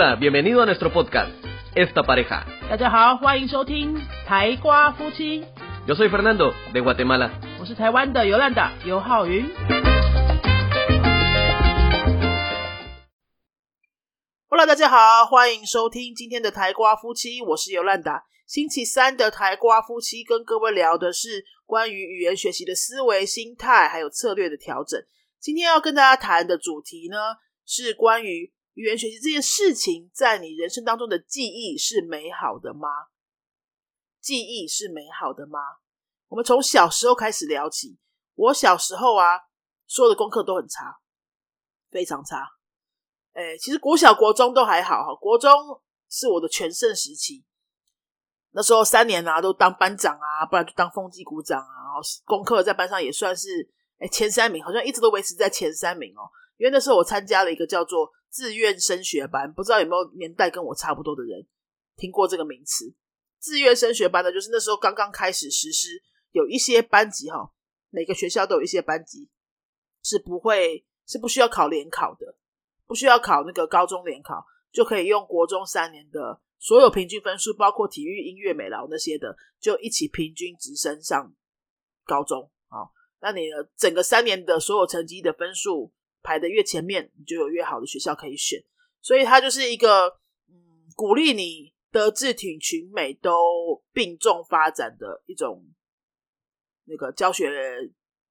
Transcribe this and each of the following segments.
Hola, bienvenido a nuestro podcast, Esta Pareja. 大家好，欢迎收听台瓜夫妻，Yo soy Fernando, de Guatemala. 我是台湾的尤兰达尤浩云。Hello，大家好，欢迎收听今天的台瓜夫妻，我是尤兰达。星期三的台瓜夫妻跟各位聊的是关于语言学习的思维、心态还有策略的调整。今天要跟大家谈的主题呢，是关于语言学习这件事情，在你人生当中的记忆是美好的吗？记忆是美好的吗？我们从小时候开始聊起。我小时候啊，所有的功课都很差，非常差。哎，其实国小、国中都还好哈，国中是我的全盛时期。那时候三年啊，都当班长啊，不然就当风纪股长啊，然后功课在班上也算是哎前三名，好像一直都维持在前三名哦。因为那时候我参加了一个叫做自愿升学班，不知道有没有年代跟我差不多的人听过这个名词？自愿升学班呢，就是那时候刚刚开始实施，有一些班级哈，每个学校都有一些班级是不会是不需要考联考的，不需要考那个高中联考，就可以用国中三年的所有平均分数，包括体育、音乐、美劳那些的，就一起平均直升上高中。好，那你的整个三年的所有成绩的分数排的越前面，你就有越好的学校可以选。所以它就是一个嗯，鼓励你德智体群美都并重发展的一种那个教学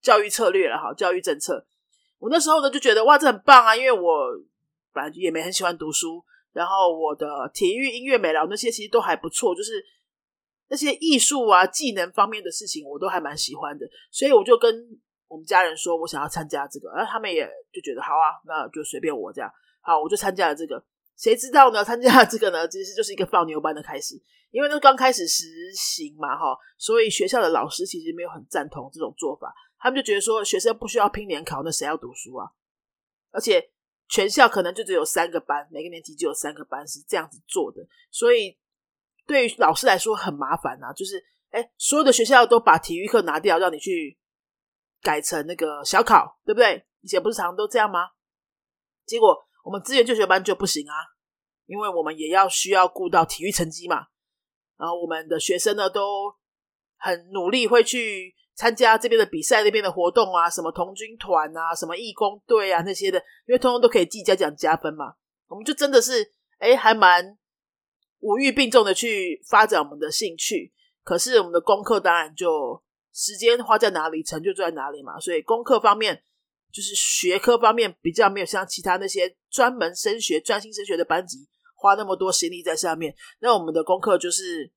教育策略了哈，教育政策。我那时候呢就觉得哇，这很棒啊，因为我本来也没很喜欢读书，然后我的体育、音乐、美劳那些其实都还不错，就是那些艺术啊、技能方面的事情我都还蛮喜欢的，所以我就跟我们家人说我想要参加这个，然后他们也就觉得好啊，那就随便我这样，好，我就参加了这个。谁知道呢？参加了这个呢，其实就是一个放牛班的开始，因为那刚开始实行嘛，哈，所以学校的老师其实没有很赞同这种做法，他们就觉得说学生不需要拼联考，那谁要读书啊？而且全校可能就只有三个班，每个年级就有三个班是这样子做的，所以对于老师来说很麻烦啊，就是哎，所有的学校都把体育课拿掉，让你去改成那个小考，对不对？以前不是常常都这样吗？结果。我们资源就学班就不行啊，因为我们也要需要顾到体育成绩嘛。然后我们的学生呢都很努力，会去参加这边的比赛、那边的活动啊，什么童军团啊、什么义工队啊那些的，因为通通都可以记嘉奖加分嘛。我们就真的是哎，还蛮五育并重的去发展我们的兴趣。可是我们的功课当然就时间花在哪里，成就就在哪里嘛。所以功课方面。就是学科方面比较没有像其他那些专门升学、专心升学的班级花那么多心力在上面，那我们的功课就是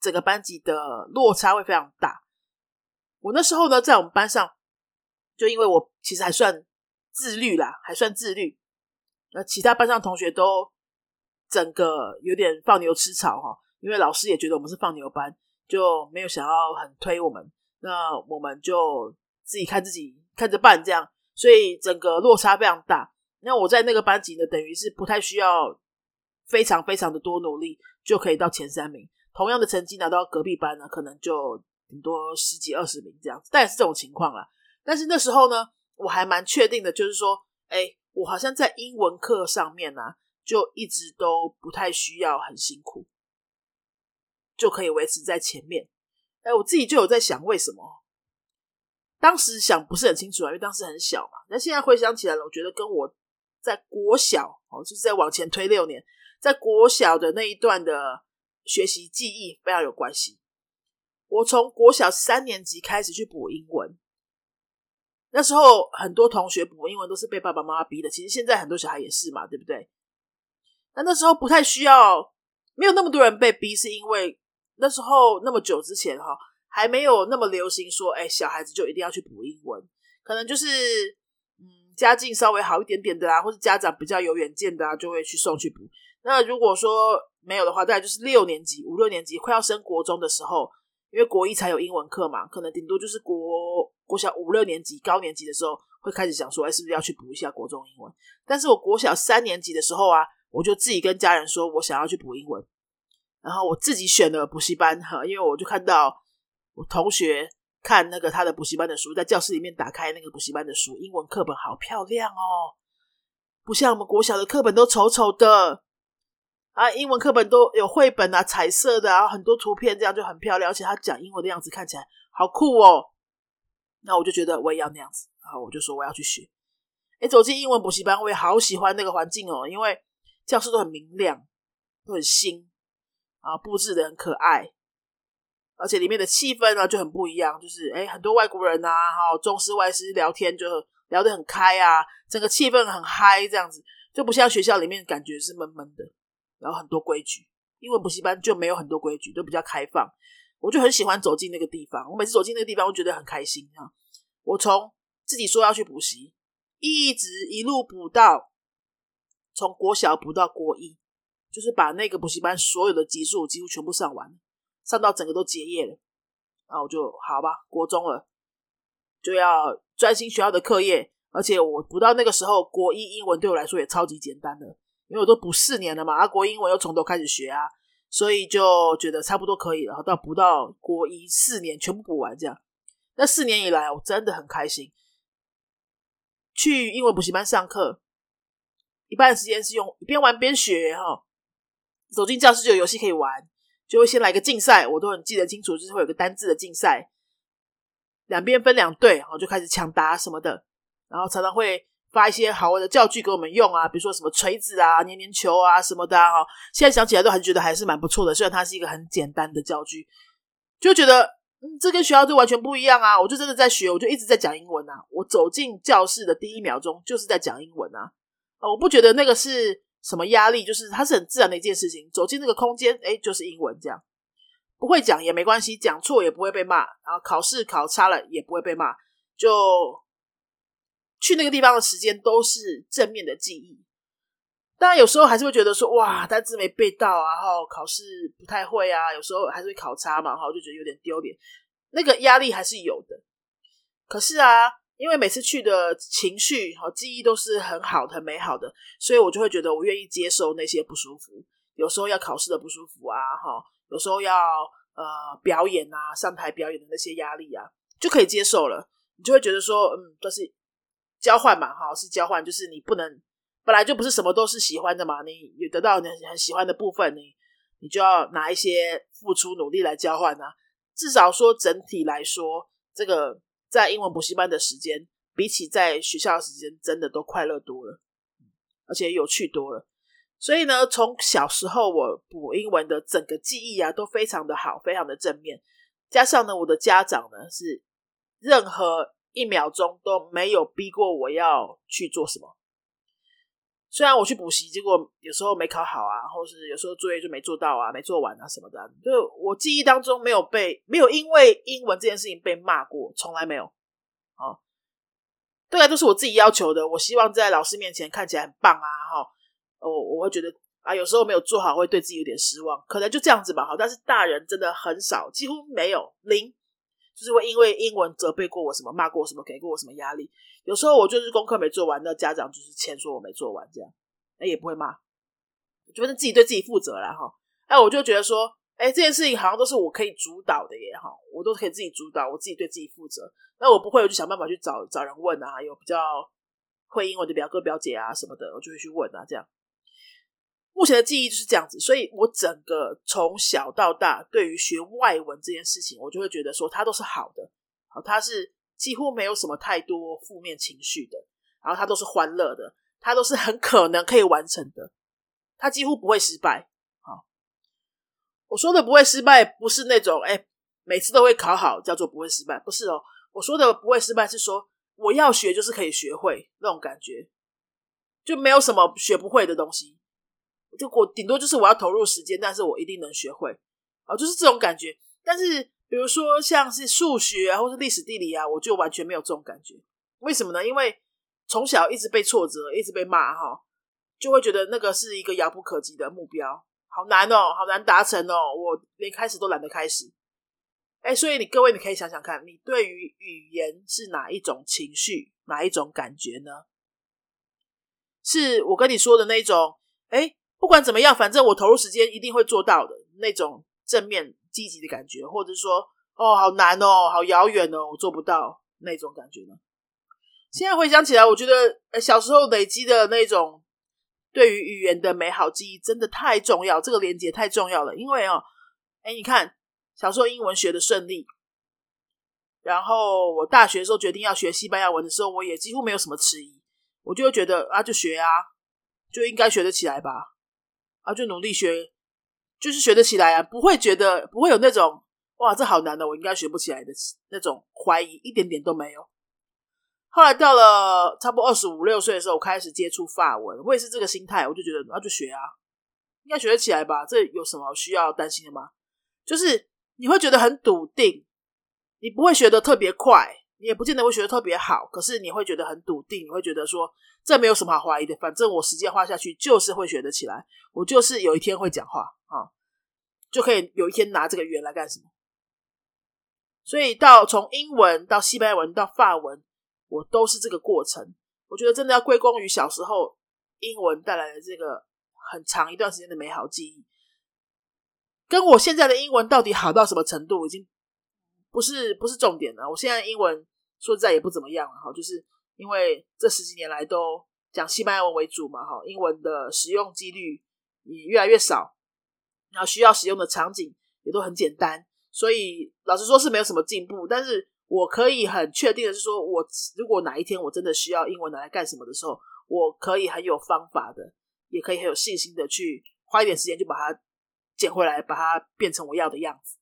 整个班级的落差会非常大。我那时候呢，在我们班上，就因为我其实还算自律啦，还算自律，那其他班上同学都整个有点放牛吃草哈，因为老师也觉得我们是放牛班，就没有想要很推我们，那我们就自己看自己看着办这样。所以整个落差非常大。那我在那个班级呢，等于是不太需要非常非常的多努力就可以到前三名。同样的成绩拿到隔壁班呢，可能就顶多十几二十名这样，但也是这种情况啦。但是那时候呢，我还蛮确定的，就是说，哎，我好像在英文课上面呢，就一直都不太需要很辛苦，就可以维持在前面。哎，我自己就有在想，为什么？当时想不是很清楚啊，因为当时很小嘛。那现在回想起来了，我觉得跟我在国小哦，就是在往前推六年，在国小的那一段的学习记忆非常有关系。我从国小三年级开始去补英文，那时候很多同学补英文都是被爸爸妈妈逼的。其实现在很多小孩也是嘛，对不对？那那时候不太需要，没有那么多人被逼，是因为那时候那么久之前哈。还没有那么流行说，哎，小孩子就一定要去补英文，可能就是嗯，家境稍微好一点点的啊，或者家长比较有远见的啊，就会去送去补。那如果说没有的话，大概就是六年级、五六年级快要升国中的时候，因为国一才有英文课嘛，可能顶多就是国国小五六年级、高年级的时候会开始想说，哎，是不是要去补一下国中英文？但是我国小三年级的时候啊，我就自己跟家人说我想要去补英文，然后我自己选了补习班哈，因为我就看到。我同学看那个他的补习班的书，在教室里面打开那个补习班的书，英文课本好漂亮哦，不像我们国小的课本都丑丑的。啊，英文课本都有绘本啊，彩色的啊，很多图片，这样就很漂亮，而且他讲英文的样子看起来好酷哦。那我就觉得我也要那样子，然后我就说我要去学。哎，走进英文补习班，我也好喜欢那个环境哦，因为教室都很明亮，都很新啊，布置的很可爱，而且里面的气氛呢就很不一样，就是哎，很多外国人啊，哈，中师外师聊天就聊得很开啊，整个气氛很嗨，这样子就不像学校里面感觉是闷闷的。然后很多规矩，英文补习班就没有很多规矩，都比较开放。我就很喜欢走进那个地方。我每次走进那个地方，我觉得很开心啊。我从自己说要去补习，一直一路补到从国小补到国一，就是把那个补习班所有的级数几乎全部上完，上到整个都结业了。然后我就好吧，国中了就要专心学校的课业，而且我补到那个时候，国一英文对我来说也超级简单的。因为我都补四年了嘛，啊，国英文又从头开始学啊，所以就觉得差不多可以了。到补到国一四年全部补完这样，那四年以来我真的很开心。去英文补习班上课，一半时间是用边玩边学哈。走进教室就有游戏可以玩，就会先来个竞赛，我都很记得清楚，就是会有个单字的竞赛，两边分两队，然后就开始抢答什么的，然后常常会。发一些好玩的教具给我们用啊，比如说什么锤子啊、黏黏球啊什么的哈。现在想起来都还是觉得还是蛮不错的，虽然它是一个很简单的教具，就觉得嗯，这跟学校就完全不一样啊。我就真的在学，我就一直在讲英文啊。我走进教室的第一秒钟就是在讲英文啊。我不觉得那个是什么压力，就是它是很自然的一件事情。走进那个空间，哎，就是英文这样，不会讲也没关系，讲错也不会被骂，然后考试考差了也不会被骂，就。去那个地方的时间都是正面的记忆，当然有时候还是会觉得说哇单词没背到啊，然后考试不太会啊，有时候还是会考差嘛，哈，就觉得有点丢脸，那个压力还是有的。可是啊，因为每次去的情绪和记忆都是很好的、很美好的，所以我就会觉得我愿意接受那些不舒服，有时候要考试的不舒服啊，哈，有时候要呃表演啊，上台表演的那些压力啊，就可以接受了。你就会觉得说，嗯，就是。交换嘛，哈，是交换，就是你不能本来就不是什么都是喜欢的嘛，你得到你很喜欢的部分，你你就要拿一些付出努力来交换啊。至少说整体来说，这个在英文补习班的时间，比起在学校的时间，真的都快乐多了，而且有趣多了。所以呢，从小时候我补英文的整个记忆啊，都非常的好，非常的正面。加上呢，我的家长呢是任何。一秒钟都没有逼过我要去做什么。虽然我去补习，结果有时候没考好啊，或是有时候作业就没做到啊，没做完啊什么的。就我记忆当中没有被没有因为英文这件事情被骂过，从来没有。哦，对啊都是我自己要求的。我希望在老师面前看起来很棒啊，哈。我我会觉得啊，有时候没有做好会对自己有点失望，可能就这样子吧。好，但是大人真的很少，几乎没有零。就是会因为英文责备过我什么，骂过我什么，给过我什么压力。有时候我就是功课没做完，那家长就是签说我没做完，这样那也不会骂，觉得自己对自己负责了哈。哎，我就觉得说，哎，这件事情好像都是我可以主导的耶哈，我都可以自己主导，我自己对自己负责。那我不会，我就想办法去找找人问啊，有比较会英文的表哥表姐啊什么的，我就会去问啊，这样。目前的记忆就是这样子，所以我整个从小到大对于学外文这件事情，我就会觉得说它都是好的，好，它是几乎没有什么太多负面情绪的，然后它都是欢乐的，它都是很可能可以完成的，它几乎不会失败。好，我说的不会失败，不是那种哎每次都会考好叫做不会失败，不是哦，我说的不会失败是说我要学就是可以学会那种感觉，就没有什么学不会的东西。就我顶多就是我要投入时间，但是我一定能学会啊，就是这种感觉。但是比如说像是数学啊，或是历史地理啊，我就完全没有这种感觉。为什么呢？因为从小一直被挫折，一直被骂哈，就会觉得那个是一个遥不可及的目标，好难哦，好难达成哦，我连开始都懒得开始。哎，所以你各位你可以想想看，你对于语言是哪一种情绪，哪一种感觉呢？是我跟你说的那种，哎。不管怎么样，反正我投入时间一定会做到的那种正面积极的感觉，或者说哦，好难哦，好遥远哦，我做不到那种感觉呢。现在回想起来，我觉得小时候累积的那种对于语言的美好记忆真的太重要，这个连接太重要了。因为哦，哎，你看小时候英文学的顺利，然后我大学时候决定要学西班牙文的时候，我也几乎没有什么迟疑，我就会觉得啊，就学啊，就应该学得起来吧，啊，就努力学，就是学得起来啊，不会觉得不会有那种哇，这好难的，我应该学不起来的那种怀疑，一点点都没有。后来到了差不多二十五六岁的时候，我开始接触法文，我也是这个心态，我就觉得那就学啊，应该学得起来吧？这有什么需要担心的吗？就是你会觉得很笃定，你不会学得特别快，你也不见得会学的特别好，可是你会觉得很笃定，你会觉得说这没有什么好怀疑的，反正我时间花下去就是会学得起来，我就是有一天会讲话啊，就可以有一天拿这个语言来干什么？所以到从英文到西班牙文到法文。我都是这个过程，我觉得真的要归功于小时候英文带来的这个很长一段时间的美好记忆，跟我现在的英文到底好到什么程度，已经不是不是重点的。我现在英文说实在也不怎么样了哈，就是因为这十几年来都讲西班牙文为主嘛哈，英文的使用几率也越来越少，然后需要使用的场景也都很简单，所以老实说是没有什么进步，但是。我可以很确定的是，说我如果哪一天我真的需要英文拿来干什么的时候，我可以很有方法的，也可以很有信心的去花一点时间就把它捡回来，把它变成我要的样子。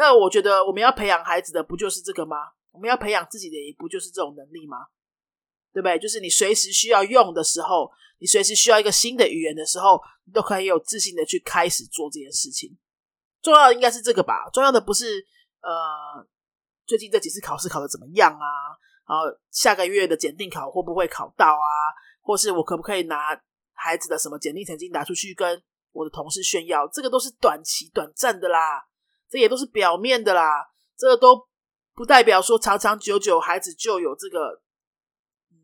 那我觉得我们要培养孩子的不就是这个吗？我们要培养自己的也不就是这种能力吗？对不对？就是你随时需要用的时候，你随时需要一个新的语言的时候，你都可以有自信的去开始做这件事情。重要的应该是这个吧？重要的不是呃。最近这几次考试考的怎么样啊？然后下个月的检定考会不会考到啊？或是我可不可以拿孩子的什么检定成绩拿出去跟我的同事炫耀？这个都是短期、短暂的啦，这也都是表面的啦，这个都不代表说长长久久孩子就有这个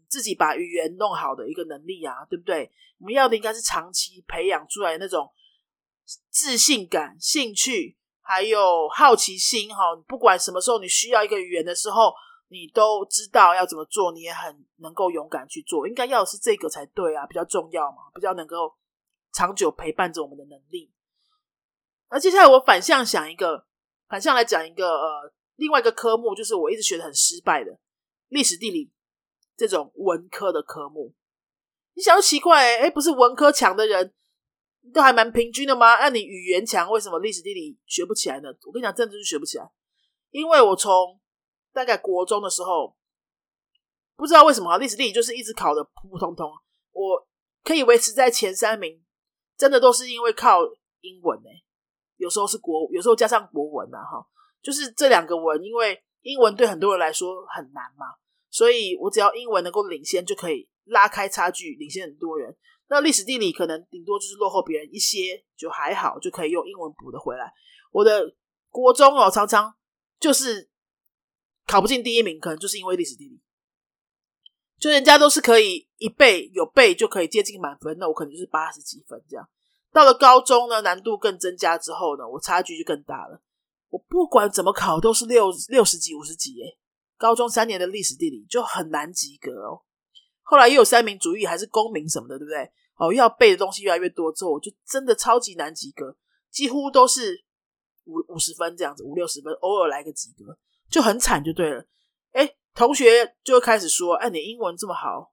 自己把语言弄好的一个能力啊，对不对？我们要的应该是长期培养出来那种自信感、兴趣。还有好奇心哈，不管什么时候你需要一个语言的时候，你都知道要怎么做，你也很能够勇敢去做。应该要的是这个才对啊，比较重要嘛，比较能够长久陪伴着我们的能力。那接下来我反向想一个，反向来讲一个呃，另外一个科目，就是我一直学的很失败的历史地理这种文科的科目。你想要奇怪，哎，不是文科强的人。都还蛮平均的吗？那你语言强，为什么历史地理学不起来呢？我跟你讲，政治就学不起来，因为我从大概国中的时候，不知道为什么历史地理就是一直考的普普通通，我可以维持在前三名，真的都是因为靠英文呢。有时候是国，有时候加上国文啊，哈，就是这两个文，因为英文对很多人来说很难嘛，所以我只要英文能够领先，就可以拉开差距，领先很多人。那历史地理可能顶多就是落后别人一些，就还好，就可以用英文补的回来。我的国中哦，常常就是考不进第一名，可能就是因为历史地理，就人家都是可以一背有背就可以接近满分，那我可能就是八十几分这样。到了高中呢，难度更增加之后呢，我差距就更大了。我不管怎么考都是六六十几、五十几耶。高中三年的历史地理就很难及格哦。后来又有三民主义还是公民什么的，对不对？哦，要背的东西越来越多之后，我就真的超级难及格，几乎都是五五十分这样子，五六十分，偶尔来个及格，就很惨就对了。哎，同学就会开始说：“哎，你英文这么好，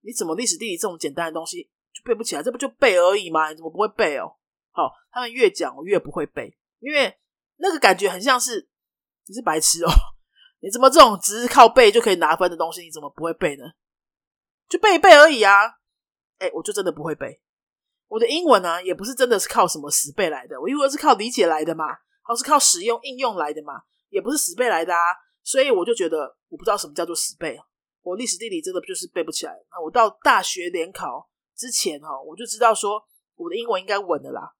你怎么历史地理这种简单的东西背不起来？这不就背而已吗？你怎么不会背哦？”好，他们越讲我越不会背，因为那个感觉很像是你是白痴哦，你怎么这种只是靠背就可以拿分的东西，你怎么不会背呢？就背一背而已啊！哎，我就真的不会背。我的英文呢，也不是真的是靠什么死背来的，我英文是靠理解来的嘛，然后是靠使用应用来的嘛，也不是死背来的啊。所以我就觉得，我不知道什么叫做死背。我历史地理真的就是背不起来。那我到大学联考之前哈，我就知道说我的英文应该稳的啦。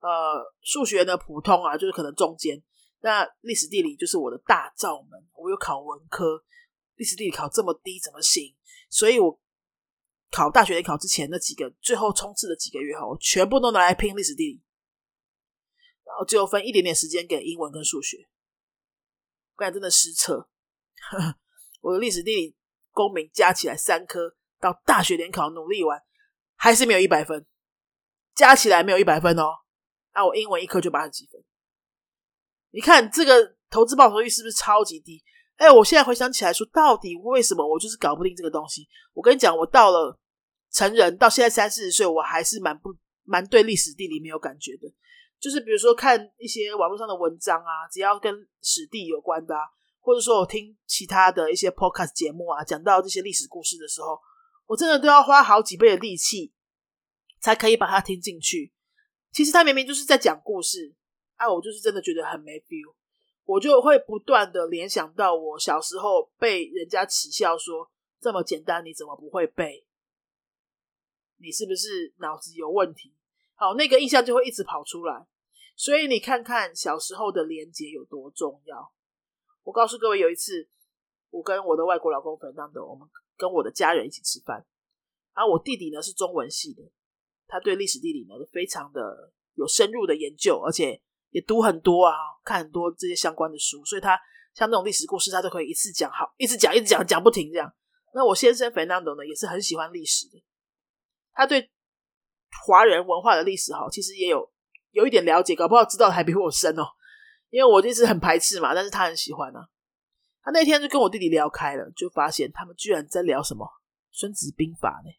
呃，数学呢普通啊，就是可能中间。那历史地理就是我的大罩门。我有考文科，历史地理考这么低怎么行？所以我。考大学联考之前那几个最后冲刺的几个月哈，我全部都拿来拼历史地理，然后最后分一点点时间给英文跟数学。不然真的失策，我的历史地理公民加起来三科，到大学联考努力完，还是没有一百分，加起来没有一百分哦。那我英文一科就八十几分，你看这个投资报酬率是不是超级低？哎，我现在回想起来说，到底为什么我就是搞不定这个东西？我跟你讲，我到了成人，到现在三四十岁，我还是蛮不蛮对历史地理没有感觉的。就是比如说看一些网络上的文章啊，只要跟史地有关的，或者说我听其他的一些 podcast 节目啊，讲到这些历史故事的时候，我真的都要花好几倍的力气才可以把它听进去。其实他明明就是在讲故事，啊，我就是真的觉得很没 feel，我就会不断的联想到我小时候被人家耻笑说这么简单你怎么不会背？你是不是脑子有问题？好，那个印象就会一直跑出来。所以你看看小时候的连接有多重要。我告诉各位，有一次我跟我的外国老公分享的，我们跟我的家人一起吃饭，然后我弟弟呢是中文系的，他对历史地理呢非常的有深入的研究，而且也读很多啊，看很多这些相关的书，所以他像那种历史故事，他都可以一次讲好，一直讲，一直讲，讲不停这样。那我先生 Fernando 呢，也是很喜欢历史的，他对。华人文化的历史哈，其实也有有一点了解，搞不好知道还比我深哦。因为我一直很排斥嘛，但是他很喜欢啊。他那天就跟我弟弟聊开了，就发现他们居然在聊什么《孙子兵法》呢？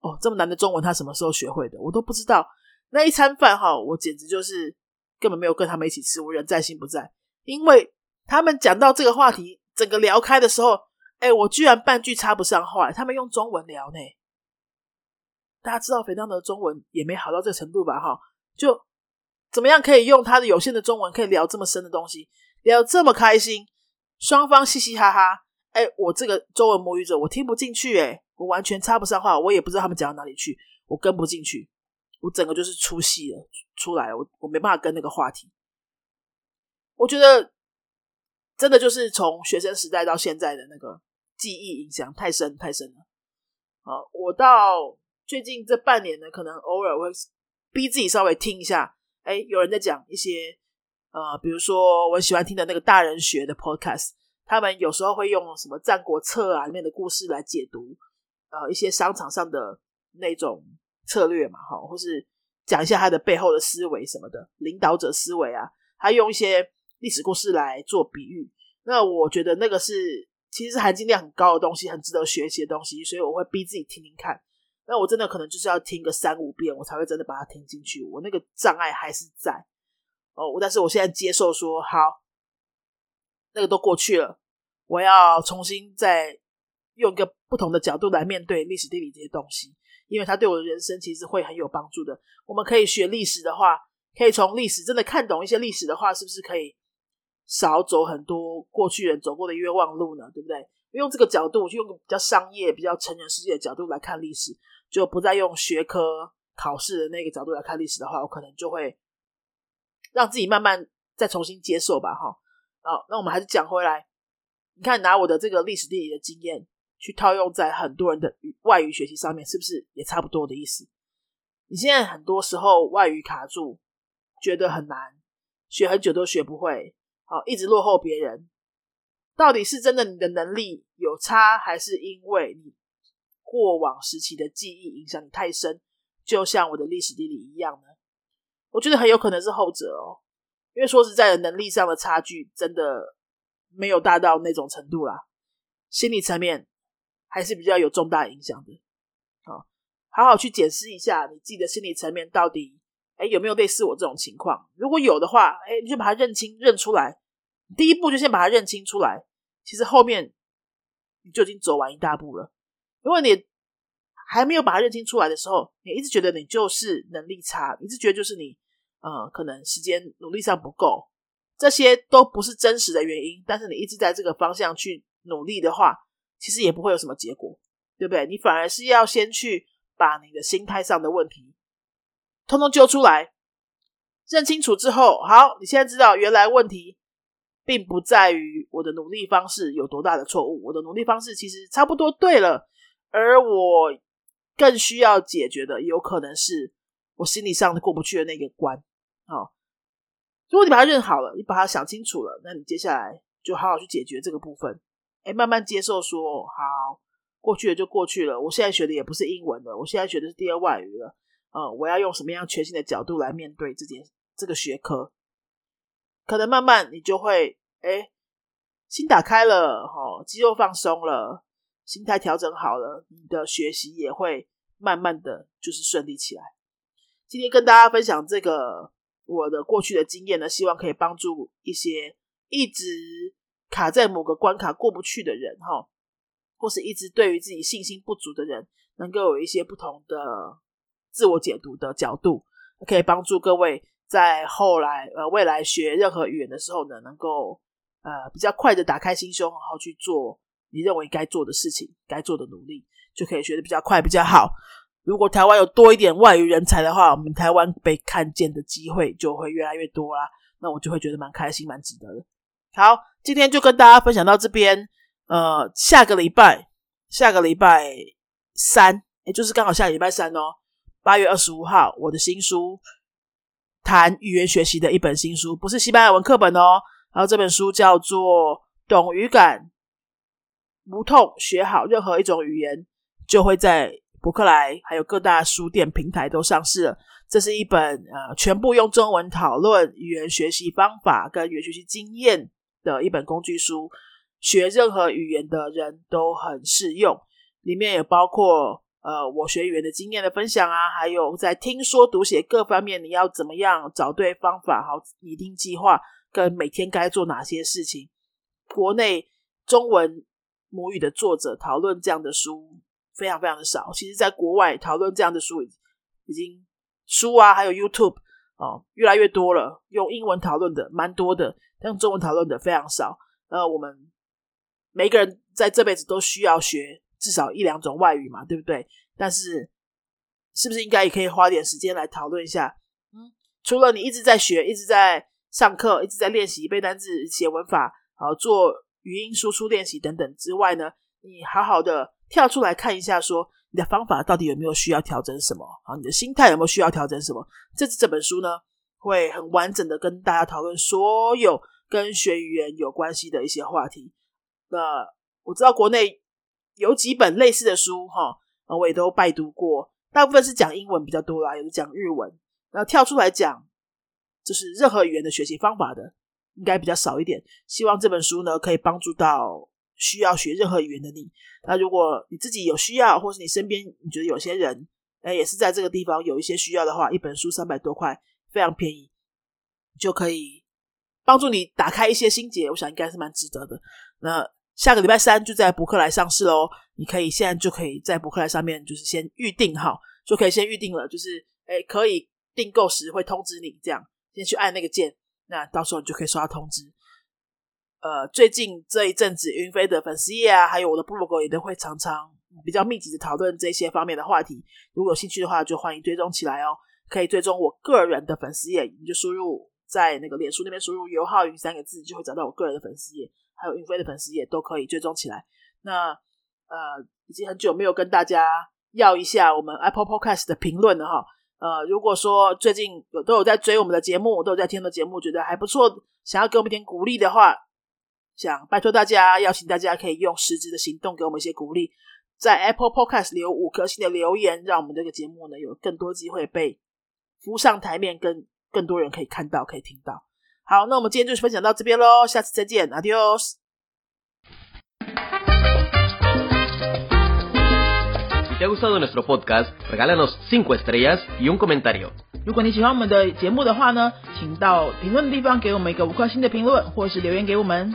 哦，这么难的中文，他什么时候学会的？我都不知道。那一餐饭哈，我简直就是根本没有跟他们一起吃，我人在心不在。因为他们讲到这个话题，整个聊开的时候，哎，我居然半句插不上话，他们用中文聊呢。大家知道肥当的中文也没好到这个程度吧？哈，就怎么样可以用他的有限的中文，可以聊这么深的东西，聊这么开心，双方嘻嘻哈哈。哎，我这个中文母语者，我听不进去，哎，我完全插不上话，我也不知道他们讲到哪里去，我跟不进去，我整个就是出戏了，出来，我我没办法跟那个话题。我觉得真的就是从学生时代到现在的那个记忆影响太深太深了。好，我到。最近这半年呢，可能偶尔会逼自己稍微听一下，哎，有人在讲一些呃，比如说我喜欢听的那个大人学的 podcast，他们有时候会用什么《战国策》啊里面的故事来解读呃一些商场上的那种策略嘛，哈，或是讲一下他的背后的思维什么的，领导者思维啊，他用一些历史故事来做比喻。那我觉得那个是其实是含金量很高的东西，很值得学习的东西，所以我会逼自己听听看。那我真的可能就是要听个三五遍，我才会真的把它听进去。我那个障碍还是在哦，但是我现在接受说好，那个都过去了，我要重新再用一个不同的角度来面对历史地理这些东西，因为它对我的人生其实会很有帮助的。我们可以学历史的话，可以从历史真的看懂一些历史的话，是不是可以少走很多过去人走过的冤枉路呢？对不对？用这个角度，就用比较商业、比较成人世界的角度来看历史。就不再用学科考试的那个角度来看历史的话，我可能就会让自己慢慢再重新接受吧，哈。好，那我们还是讲回来，你看拿我的这个历史地理的经验去套用在很多人的外语学习上面，是不是也差不多的意思？你现在很多时候外语卡住，觉得很难，学很久都学不会，好，一直落后别人，到底是真的你的能力有差，还是因为你？过往时期的记忆影响你太深，就像我的历史地理一样呢。我觉得很有可能是后者哦，因为说实在的，能力上的差距真的没有大到那种程度啦。心理层面还是比较有重大影响的。好，好好去检视一下你自己的心理层面到底，哎，有没有类似我这种情况？如果有的话，哎，你就把它认清、认出来。第一步就先把它认清出来，其实后面你就已经走完一大步了。如果你还没有把它认清出来的时候，你一直觉得你就是能力差，一直觉得就是你，呃，可能时间努力上不够，这些都不是真实的原因。但是你一直在这个方向去努力的话，其实也不会有什么结果，对不对？你反而是要先去把你的心态上的问题通通揪出来，认清楚之后，好，你现在知道原来问题并不在于我的努力方式有多大的错误，我的努力方式其实差不多对了。而我更需要解决的，有可能是我心理上过不去的那个关。好，如果你把它认好了，你把它想清楚了，那你接下来就好好去解决这个部分。哎，慢慢接受，说好，过去了就过去了。我现在学的也不是英文了，我现在学的是第二外语了。呃，我要用什么样全新的角度来面对这件这个学科？可能慢慢你就会，哎，心打开了，哈，肌肉放松了，心态调整好了，你的学习也会慢慢的就是顺利起来。今天跟大家分享这个我的过去的经验呢，希望可以帮助一些一直卡在某个关卡过不去的人，哈。或是一直对于自己信心不足的人，能够有一些不同的自我解读的角度，可以帮助各位在后来呃未来学任何语言的时候呢，能够呃比较快的打开心胸，然后去做你认为该做的事情，该做的努力，就可以学的比较快比较好。如果台湾有多一点外语人才的话，我们台湾被看见的机会就会越来越多啦。那我就会觉得蛮开心、蛮值得的。好，今天就跟大家分享到这边。呃，下个礼拜，下个礼拜三，也就是刚好下礼拜三哦，八月二十五号，我的新书谈语言学习的一本新书，不是西班牙文课本哦。然后这本书叫做《懂语感无痛学好任何一种语言》，就会在博客来还有各大书店平台都上市了。这是一本呃，全部用中文讨论语言学习方法跟语言学习经验的一本工具书。学任何语言的人都很适用，里面也包括呃我学语言的经验的分享啊，还有在听说读写各方面你要怎么样找对方法，好拟定计划，跟每天该做哪些事情。国内中文母语的作者讨论这样的书非常非常的少，其实在国外讨论这样的书已经书啊，还有 YouTube 哦越来越多了，用英文讨论的蛮多的，但用中文讨论的非常少。呃，我们。每个人在这辈子都需要学至少一两种外语嘛，对不对？但是，是不是应该也可以花点时间来讨论一下？嗯，除了你一直在学、一直在上课、一直在练习背单词、写文法、好做语音输出练习等等之外呢，你好好的跳出来看一下，说你的方法到底有没有需要调整什么？好，你的心态有没有需要调整什么？这次这本书呢，会很完整的跟大家讨论所有跟学语言有关系的一些话题。那我知道国内有几本类似的书哈，我也都拜读过，大部分是讲英文比较多啦，有讲日文，然后跳出来讲就是任何语言的学习方法的，应该比较少一点。希望这本书呢可以帮助到需要学任何语言的你。那如果你自己有需要，或是你身边你觉得有些人哎也是在这个地方有一些需要的话，一本书三百多块，非常便宜，就可以帮助你打开一些心结。我想应该是蛮值得的。那。下个礼拜三就在博客来上市喽，你可以现在就可以在博客来上面就是先预定好，就可以先预定了，就是哎可以订购时会通知你，这样先去按那个键，那到时候你就可以收到通知。呃，最近这一阵子云飞的粉丝页啊，还有我的部落格也都会常常比较密集的讨论这些方面的话题，如果有兴趣的话，就欢迎追踪起来哦。可以追踪我个人的粉丝页，你就输入在那个脸书那边输入“尤浩云”三个字，就会找到我个人的粉丝页。还有云飞的粉丝页都可以追踪起来。那呃，已经很久没有跟大家要一下我们 Apple Podcast 的评论了哈。呃，如果说最近有都有在追我们的节目，都有在听的节目，觉得还不错，想要给我们点鼓励的话，想拜托大家，邀请大家可以用实质的行动给我们一些鼓励，在 Apple Podcast 留五颗星的留言，让我们这个节目呢有更多机会被浮上台面，跟更多人可以看到，可以听到。好，那我们今天就分享到这边喽，下次再见，Adios。Si te ha gustado nuestro podcast, regálanos cinco estrellas y un comentario. 如果你喜欢我们的节目的话呢，请到评论的地方给我们一个五颗星的评论，或是留言给我们。